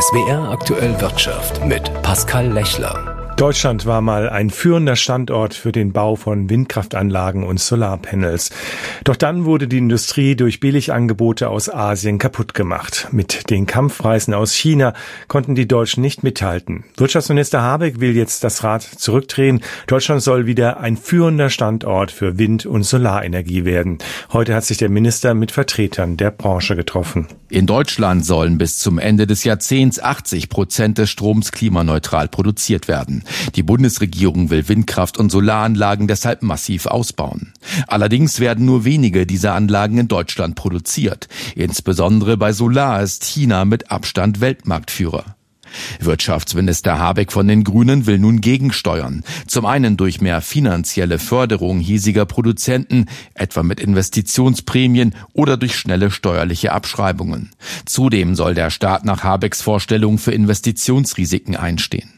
SWR aktuell Wirtschaft mit Pascal Lechler. Deutschland war mal ein führender Standort für den Bau von Windkraftanlagen und Solarpanels. Doch dann wurde die Industrie durch Billigangebote aus Asien kaputt gemacht. Mit den Kampfpreisen aus China konnten die Deutschen nicht mithalten. Wirtschaftsminister Habeck will jetzt das Rad zurückdrehen. Deutschland soll wieder ein führender Standort für Wind- und Solarenergie werden. Heute hat sich der Minister mit Vertretern der Branche getroffen. In Deutschland sollen bis zum Ende des Jahrzehnts 80 Prozent des Stroms klimaneutral produziert werden. Die Bundesregierung will Windkraft- und Solaranlagen deshalb massiv ausbauen. Allerdings werden nur wenige dieser Anlagen in Deutschland produziert. Insbesondere bei Solar ist China mit Abstand Weltmarktführer. Wirtschaftsminister Habeck von den Grünen will nun gegensteuern. Zum einen durch mehr finanzielle Förderung hiesiger Produzenten, etwa mit Investitionsprämien oder durch schnelle steuerliche Abschreibungen. Zudem soll der Staat nach Habecks Vorstellung für Investitionsrisiken einstehen.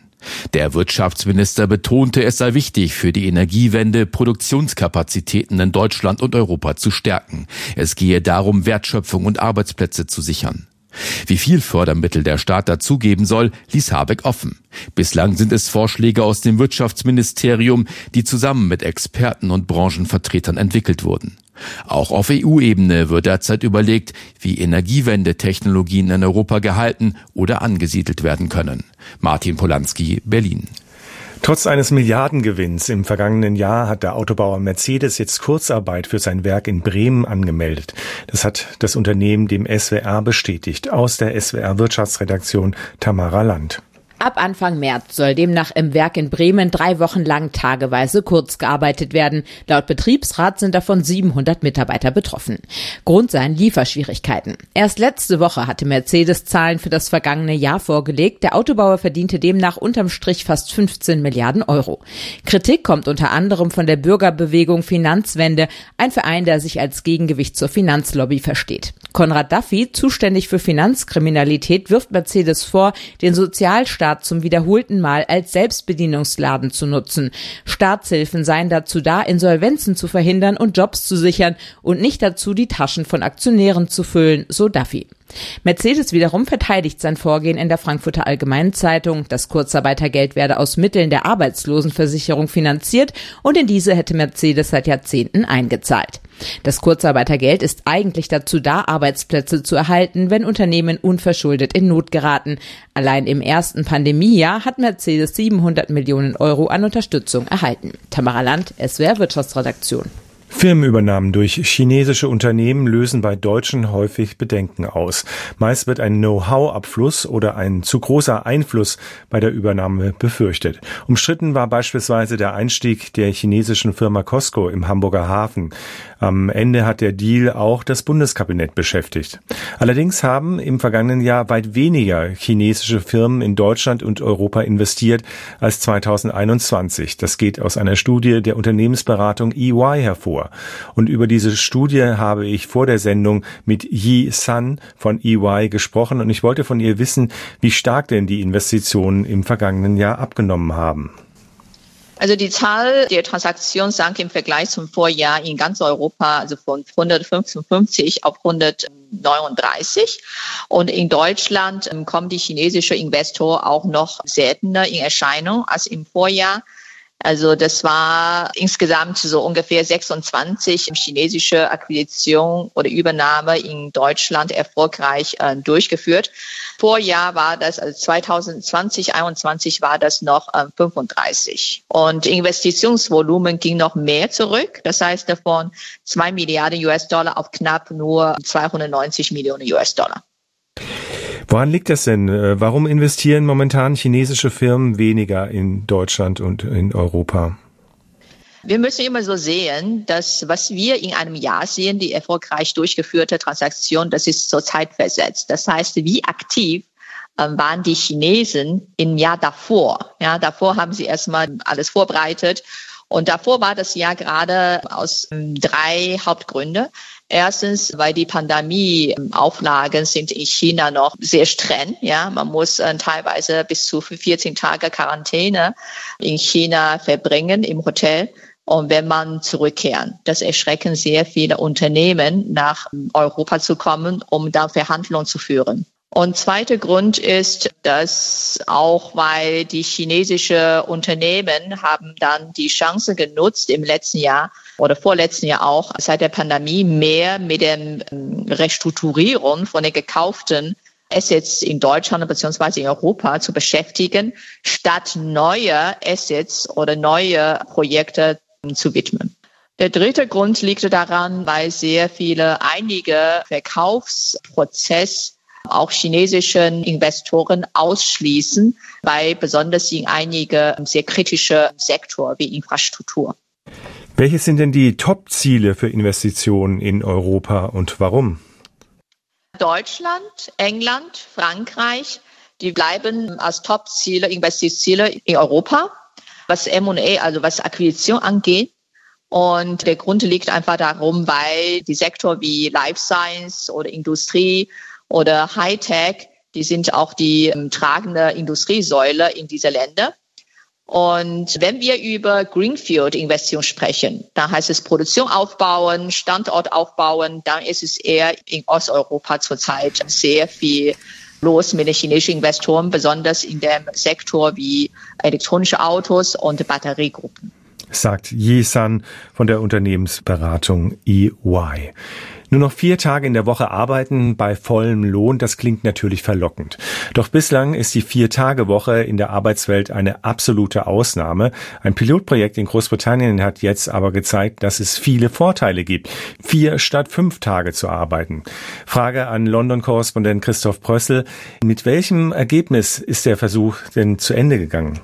Der Wirtschaftsminister betonte, es sei wichtig, für die Energiewende Produktionskapazitäten in Deutschland und Europa zu stärken. Es gehe darum, Wertschöpfung und Arbeitsplätze zu sichern. Wie viel Fördermittel der Staat dazugeben soll, ließ Habeck offen. Bislang sind es Vorschläge aus dem Wirtschaftsministerium, die zusammen mit Experten und Branchenvertretern entwickelt wurden. Auch auf EU-Ebene wird derzeit überlegt, wie Energiewendetechnologien in Europa gehalten oder angesiedelt werden können. Martin Polanski, Berlin. Trotz eines Milliardengewinns im vergangenen Jahr hat der Autobauer Mercedes jetzt Kurzarbeit für sein Werk in Bremen angemeldet. Das hat das Unternehmen dem SWR bestätigt. Aus der SWR Wirtschaftsredaktion Tamara Land. Ab Anfang März soll demnach im Werk in Bremen drei Wochen lang tageweise kurz gearbeitet werden. Laut Betriebsrat sind davon 700 Mitarbeiter betroffen. Grund seien Lieferschwierigkeiten. Erst letzte Woche hatte Mercedes Zahlen für das vergangene Jahr vorgelegt. Der Autobauer verdiente demnach unterm Strich fast 15 Milliarden Euro. Kritik kommt unter anderem von der Bürgerbewegung Finanzwende, ein Verein, der sich als Gegengewicht zur Finanzlobby versteht. Konrad Duffy, zuständig für Finanzkriminalität, wirft Mercedes vor, den Sozialstaat Staat zum wiederholten Mal als Selbstbedienungsladen zu nutzen. Staatshilfen seien dazu da, Insolvenzen zu verhindern und Jobs zu sichern und nicht dazu, die Taschen von Aktionären zu füllen, so Duffy. Mercedes wiederum verteidigt sein Vorgehen in der Frankfurter Allgemeinen Zeitung. Das Kurzarbeitergeld werde aus Mitteln der Arbeitslosenversicherung finanziert und in diese hätte Mercedes seit Jahrzehnten eingezahlt. Das Kurzarbeitergeld ist eigentlich dazu da, Arbeitsplätze zu erhalten, wenn Unternehmen unverschuldet in Not geraten. Allein im ersten Pandemiejahr hat Mercedes 700 Millionen Euro an Unterstützung erhalten. Tamara Land, SWR Wirtschaftsredaktion. Firmenübernahmen durch chinesische Unternehmen lösen bei Deutschen häufig Bedenken aus. Meist wird ein Know-how-Abfluss oder ein zu großer Einfluss bei der Übernahme befürchtet. Umstritten war beispielsweise der Einstieg der chinesischen Firma Costco im Hamburger Hafen. Am Ende hat der Deal auch das Bundeskabinett beschäftigt. Allerdings haben im vergangenen Jahr weit weniger chinesische Firmen in Deutschland und Europa investiert als 2021. Das geht aus einer Studie der Unternehmensberatung EY hervor vor. Und über diese Studie habe ich vor der Sendung mit Yi Sun von EY gesprochen und ich wollte von ihr wissen, wie stark denn die Investitionen im vergangenen Jahr abgenommen haben. Also die Zahl der Transaktionen sank im Vergleich zum Vorjahr in ganz Europa, also von 155 auf 139. Und in Deutschland ähm, kommen die chinesischen Investoren auch noch seltener in Erscheinung als im Vorjahr. Also das war insgesamt so ungefähr 26 chinesische Akquisition oder Übernahme in Deutschland erfolgreich äh, durchgeführt. Vorjahr war das, also 2020, 2021 war das noch äh, 35. Und Investitionsvolumen ging noch mehr zurück. Das heißt davon zwei Milliarden US-Dollar auf knapp nur 290 Millionen US-Dollar. Woran liegt das denn? Äh, warum investieren momentan chinesische Firmen weniger in Deutschland und in Europa? Wir müssen immer so sehen, dass was wir in einem Jahr sehen, die erfolgreich durchgeführte Transaktion, das ist so zeitversetzt. Das heißt, wie aktiv ähm, waren die Chinesen im Jahr davor? Ja, davor haben sie erstmal alles vorbereitet. Und davor war das Jahr gerade aus ähm, drei Hauptgründen. Erstens, weil die Pandemieauflagen sind in China noch sehr streng. Ja, man muss äh, teilweise bis zu 14 Tage Quarantäne in China verbringen im Hotel. Und wenn man zurückkehren, das erschrecken sehr viele Unternehmen, nach Europa zu kommen, um da Verhandlungen zu führen. Und zweiter Grund ist, dass auch weil die chinesische Unternehmen haben dann die Chance genutzt im letzten Jahr oder vorletzten Jahr auch seit der Pandemie mehr mit dem ähm, Restrukturierung von den gekauften Assets in Deutschland bzw. in Europa zu beschäftigen, statt neue Assets oder neue Projekte zu widmen. Der dritte Grund liegt daran, weil sehr viele einige Verkaufsprozesse auch chinesischen Investoren ausschließen, bei besonders in einige sehr kritische Sektor wie Infrastruktur. Welche sind denn die Top-Ziele für Investitionen in Europa und warum? Deutschland, England, Frankreich, die bleiben als Top-Ziele, Investitionsziele in Europa, was M&A, also was Akquisition angeht. Und der Grund liegt einfach darum, weil die Sektor wie Life Science oder Industrie oder Hightech, die sind auch die ähm, tragende Industriesäule in dieser Länder. Und wenn wir über Greenfield-Investition sprechen, dann heißt es Produktion aufbauen, Standort aufbauen, dann ist es eher in Osteuropa zurzeit sehr viel los mit den chinesischen Investoren, besonders in dem Sektor wie elektronische Autos und Batteriegruppen. Sagt Yi San von der Unternehmensberatung EY. Nur noch vier Tage in der Woche arbeiten bei vollem Lohn, das klingt natürlich verlockend. Doch bislang ist die Vier-Tage-Woche in der Arbeitswelt eine absolute Ausnahme. Ein Pilotprojekt in Großbritannien hat jetzt aber gezeigt, dass es viele Vorteile gibt, vier statt fünf Tage zu arbeiten. Frage an London-Korrespondent Christoph Prössel. Mit welchem Ergebnis ist der Versuch denn zu Ende gegangen?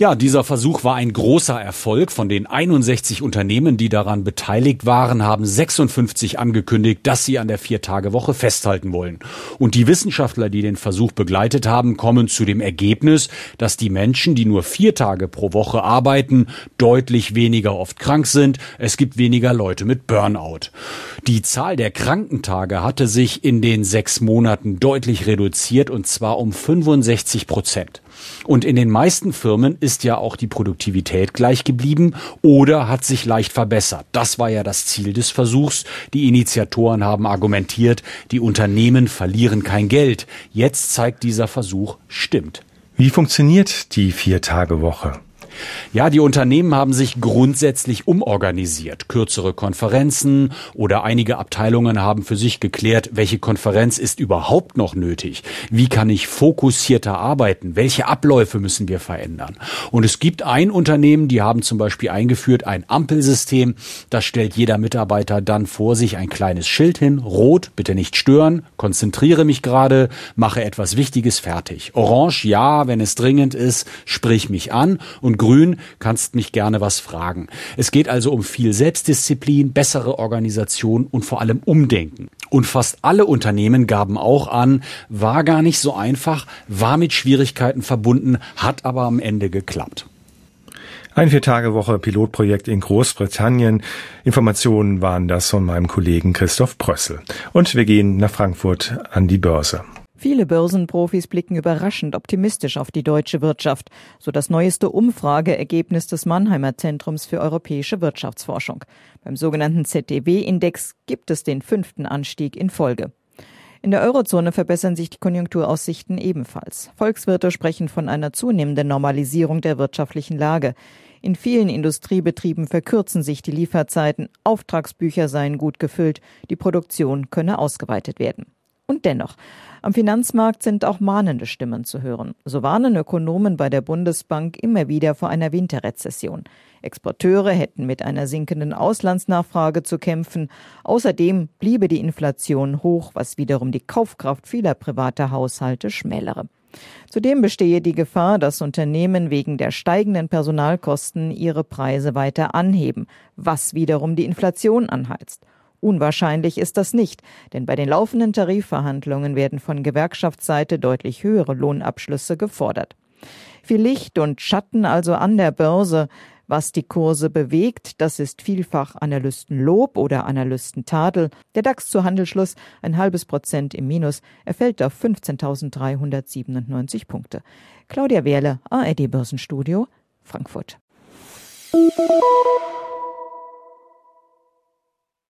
Ja, dieser Versuch war ein großer Erfolg. Von den 61 Unternehmen, die daran beteiligt waren, haben 56 angekündigt, dass sie an der Vier-Tage-Woche festhalten wollen. Und die Wissenschaftler, die den Versuch begleitet haben, kommen zu dem Ergebnis, dass die Menschen, die nur vier Tage pro Woche arbeiten, deutlich weniger oft krank sind. Es gibt weniger Leute mit Burnout. Die Zahl der Krankentage hatte sich in den sechs Monaten deutlich reduziert und zwar um 65 Prozent. Und in den meisten Firmen ist ja auch die Produktivität gleich geblieben oder hat sich leicht verbessert. Das war ja das Ziel des Versuchs. Die Initiatoren haben argumentiert, die Unternehmen verlieren kein Geld. Jetzt zeigt dieser Versuch, stimmt. Wie funktioniert die Vier-Tage-Woche? Ja, die Unternehmen haben sich grundsätzlich umorganisiert. Kürzere Konferenzen oder einige Abteilungen haben für sich geklärt, welche Konferenz ist überhaupt noch nötig. Wie kann ich fokussierter arbeiten? Welche Abläufe müssen wir verändern? Und es gibt ein Unternehmen, die haben zum Beispiel eingeführt ein Ampelsystem. Das stellt jeder Mitarbeiter dann vor sich ein kleines Schild hin. Rot, bitte nicht stören. Konzentriere mich gerade. Mache etwas Wichtiges fertig. Orange, ja, wenn es dringend ist. Sprich mich an. Und grün, Grün, kannst mich gerne was fragen. Es geht also um viel Selbstdisziplin, bessere Organisation und vor allem Umdenken. Und fast alle Unternehmen gaben auch an, war gar nicht so einfach, war mit Schwierigkeiten verbunden, hat aber am Ende geklappt. Ein Vier-Tage-Woche Pilotprojekt in Großbritannien. Informationen waren das von meinem Kollegen Christoph Prössel. Und wir gehen nach Frankfurt an die Börse. Viele Börsenprofis blicken überraschend optimistisch auf die deutsche Wirtschaft, so das neueste Umfrageergebnis des Mannheimer Zentrums für europäische Wirtschaftsforschung. Beim sogenannten ZDW-Index gibt es den fünften Anstieg in Folge. In der Eurozone verbessern sich die Konjunkturaussichten ebenfalls. Volkswirte sprechen von einer zunehmenden Normalisierung der wirtschaftlichen Lage. In vielen Industriebetrieben verkürzen sich die Lieferzeiten, Auftragsbücher seien gut gefüllt, die Produktion könne ausgeweitet werden. Und dennoch, am Finanzmarkt sind auch mahnende Stimmen zu hören. So warnen Ökonomen bei der Bundesbank immer wieder vor einer Winterrezession. Exporteure hätten mit einer sinkenden Auslandsnachfrage zu kämpfen. Außerdem bliebe die Inflation hoch, was wiederum die Kaufkraft vieler privater Haushalte schmälere. Zudem bestehe die Gefahr, dass Unternehmen wegen der steigenden Personalkosten ihre Preise weiter anheben, was wiederum die Inflation anheizt. Unwahrscheinlich ist das nicht, denn bei den laufenden Tarifverhandlungen werden von Gewerkschaftsseite deutlich höhere Lohnabschlüsse gefordert. Viel Licht und Schatten also an der Börse. Was die Kurse bewegt, das ist vielfach Analystenlob oder Analystentadel. Der DAX zu Handelsschluss ein halbes Prozent im Minus. Er fällt auf 15.397 Punkte. Claudia Wehrle, ARD Börsenstudio, Frankfurt.